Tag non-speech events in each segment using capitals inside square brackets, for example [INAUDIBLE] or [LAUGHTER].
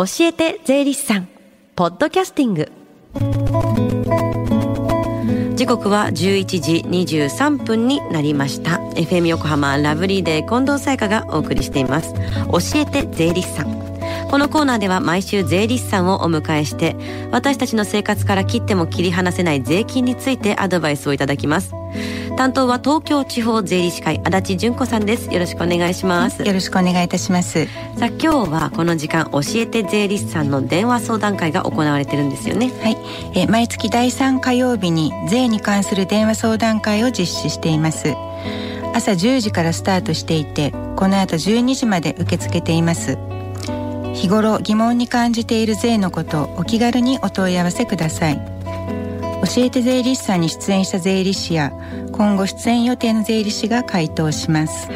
教えて税理士さん。ポッドキャスティング。時刻は11時23分になりました。FM 横浜ラブリーデー近藤沙耶香がお送りしています。教えて税理士さん。このコーナーでは毎週税理士さんをお迎えして私たちの生活から切っても切り離せない税金についてアドバイスをいただきます。担当は東京地方税理士会足立純子さんです。よろしくお願いします。よろしくお願いいたします。さあ今日はこの時間教えて税理士さんの電話相談会が行われてるんですよね。はい、え毎月第3火曜日に税に関する電話相談会を実施しています。朝10時からスタートしていてこの後12時まで受け付けています。日頃疑問に感じている税のことお気軽にお問い合わせください。教えて税理士さんに出演した税理士や今後出演予定の税理士が回答します。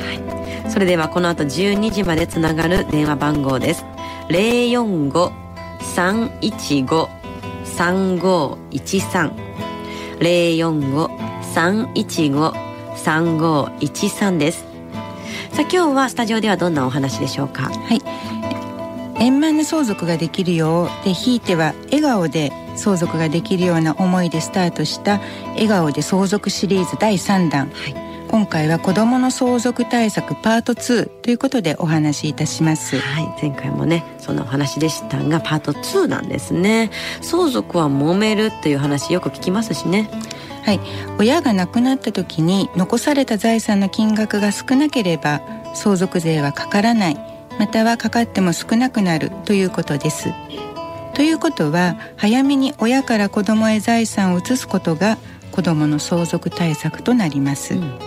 それではこの後12時までつながる電話番号です。045-315-3513 045-315-3513です。さあ今日はスタジオではどんなお話でしょうか？はい。円満な相続ができるようでひいては笑顔で相続ができるような思いでスタートした笑顔で相続シリーズ第3弾、はい、今回は子どもの相続対策パート2ということでお話しいたします。はい。前回もねそんなお話でしたがパート2なんですね。相続は揉めるっていう話よく聞きますしね。はい、親が亡くなった時に残された財産の金額が少なければ相続税はかからない。またはかかっても少なくなるということですということは早めに親から子供へ財産を移すことが子供の相続対策となります、うん、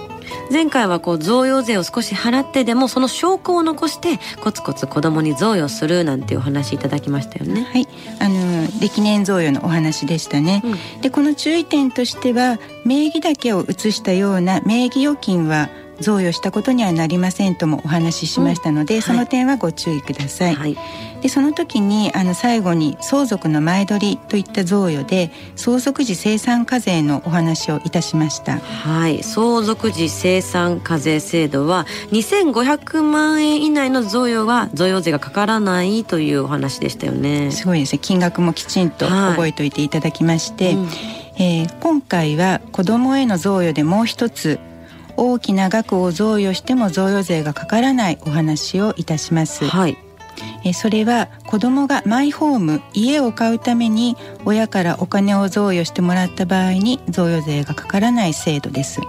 前回はこう贈与税を少し払ってでもその証拠を残してコツコツ子供に贈与するなんていうお話いただきましたよね。はい。あの歴年贈与のお話でしたね、うん、でこの注意点としては名義だけを移したような名義預金は贈与したことにはなりませんともお話ししましたので、うんはい、その点はご注意ください。はい、でその時にあの最後に相続の前取りといった贈与で相続時生産課税のお話をいたしました。はい相続時生産課税制度は2500万円以内の贈与は贈与税がかからないというお話でしたよね。すごいですね金額もきちんと覚えておいていただきまして、はいうん、えー、今回は子どもへの贈与でもう一つ大きな額を贈与しても贈与税がかからないお話をいたします。はい。えそれは子どもがマイホーム家を買うために親からお金を贈与してもらった場合に贈与税がかからない制度です。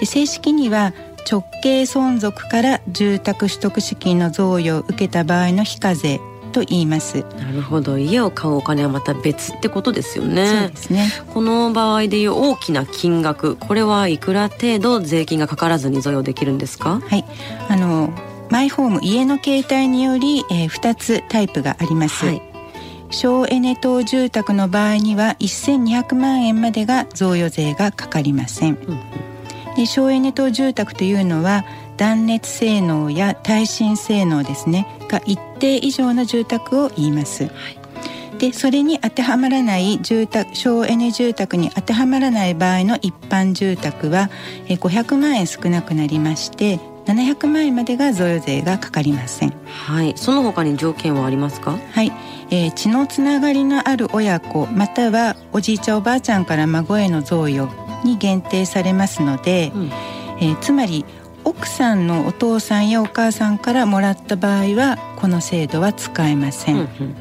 で正式には直系存続から住宅取得資金の贈与を受けた場合の非課税と言います。なるほど。家を買うお金はまた別ってことですよね。そうですね。この場合でいう大きな金額これはいくら程度税金がかからずに贈与できるんですか？はい。あのマイホーム家の形態により、えー、2つタイプがあります、はい、省エネ等住宅の場合には1200万円までが贈与税がかかりません、うんうん、で省エネ等住宅というのは断熱性能や耐震性能ですねが一定以上の住宅を言います。はい、でそれに当てはまらない住宅省エネ住宅に当てはまらない場合の一般住宅は500万円少なくなりまして700万円までが贈与税がかかりません。はい、その他に条件はありますか？はい、えー、血のつながりのある親子またはおじいちゃんおばあちゃんから孫への贈与に限定されますので、うん、えー、つまり奥さんのお父さんやお母さんからもらった場合はこの制度は使えません、うんうん、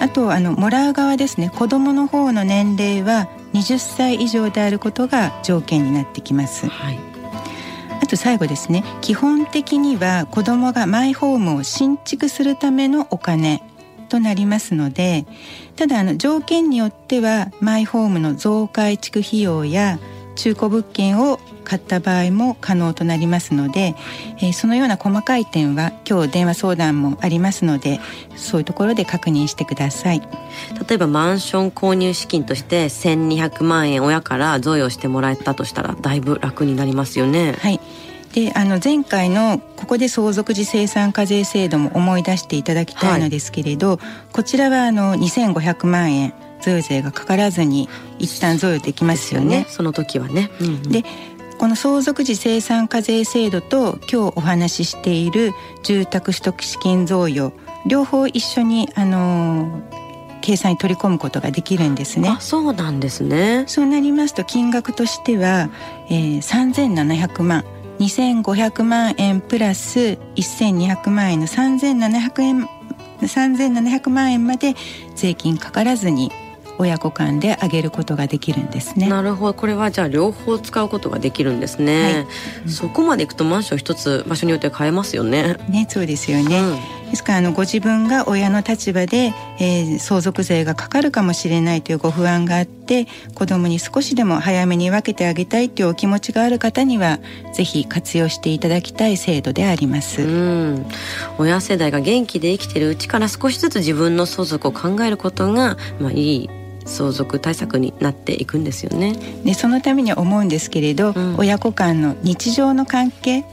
あとあのもらう側ですね。子供の方の年齢は20歳以上であることが条件になってきます、はい、あと最後ですね。基本的には子供がマイホームを新築するためのお金となりますのでただあの条件によってはマイホームの増改築費用や中古物件を買った場合も可能となりますので、えー、そのような細かい点は今日電話相談もありますのでそういうところで確認してください。例えばマンション購入資金として1200万円親から贈与してもらえたとしたらだいぶ楽になりますよね。はい。であの前回のここで相続時生産課税制度も思い出していただきたいのですけれど、はい、こちらはあの2500万円贈与税がかからずに一旦贈与できますよね。ね。その時はね。うんうん、でこの相続時生産課税制度と今日お話ししている住宅取得資金贈与両方一緒にあの計算に取り込むことができるんですね。そうなんですね。そうなりますと金額としては、えー、3700万2500万円プラス1200万円の3700円3700万円まで税金かからずに親子間で上げることができるんですね。なるほどこれはじゃあ両方使うことができるんですね。はいうん、そこまでいくとマンション一つ場所によって変えますよね。ねそうですよね。うん、ですからあのご自分が親の立場で、えー、相続税がかかるかもしれないというご不安があって子供に少しでも早めに分けてあげたいというお気持ちがある方にはぜひ活用していただきたい制度であります。うん、親世代が元気で生きているうちから少しずつ自分の相続を考えることがまあいい相続対策になっていくんですよね。でそのために思うんですけれど、うん、親子間の日常の関係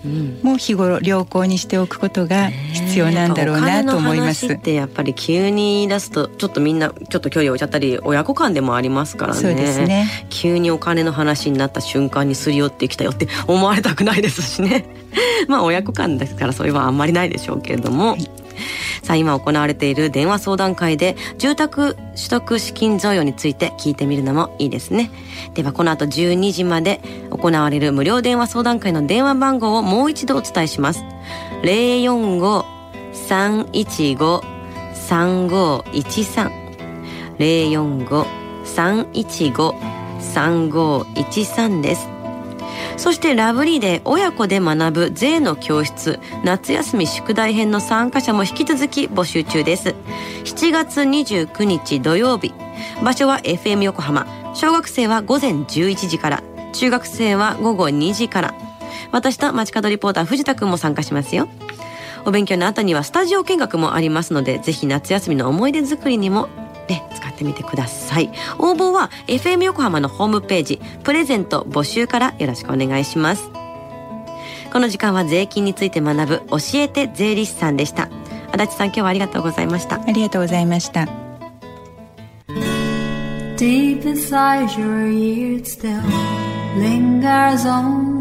も日頃良好にしておくことが必要なんだろうなと思います。ってやっぱり急に言い出すとちょっとみんなちょっと距離を置いちゃったり親子間でもありますからね。そうですね。急にお金の話になった瞬間にすり寄ってきたよって思われたくないですしね。[LAUGHS] まあ親子間ですからそれはあんまりないでしょうけれども。はい [LAUGHS] さあ今行われている電話相談会で住宅取得資金贈与について聞いてみるのもいいですね。ではこの後12時まで行われる無料電話相談会の電話番号をもう一度お伝えします。045-315-3513 045-315-3513です。そしてラブリーで親子で学ぶ税の教室夏休み宿題編の参加者も引き続き募集中です。7月29日土曜日場所は FM 横浜小学生は午前11時から中学生は午後2時から。私と街角リポーター藤田くんも参加しますよ。お勉強の後にはスタジオ見学もありますのでぜひ夏休みの思い出作りにもね使ってみてください。応募は FM 横浜のホームページプレゼント募集からよろしくお願いします。この時間は税金について学ぶ教えて税理士さんでした。足立さん今日はありがとうございました。ありがとうございました。Deep inside your ears still lingers on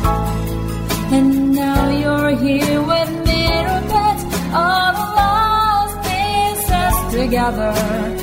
Together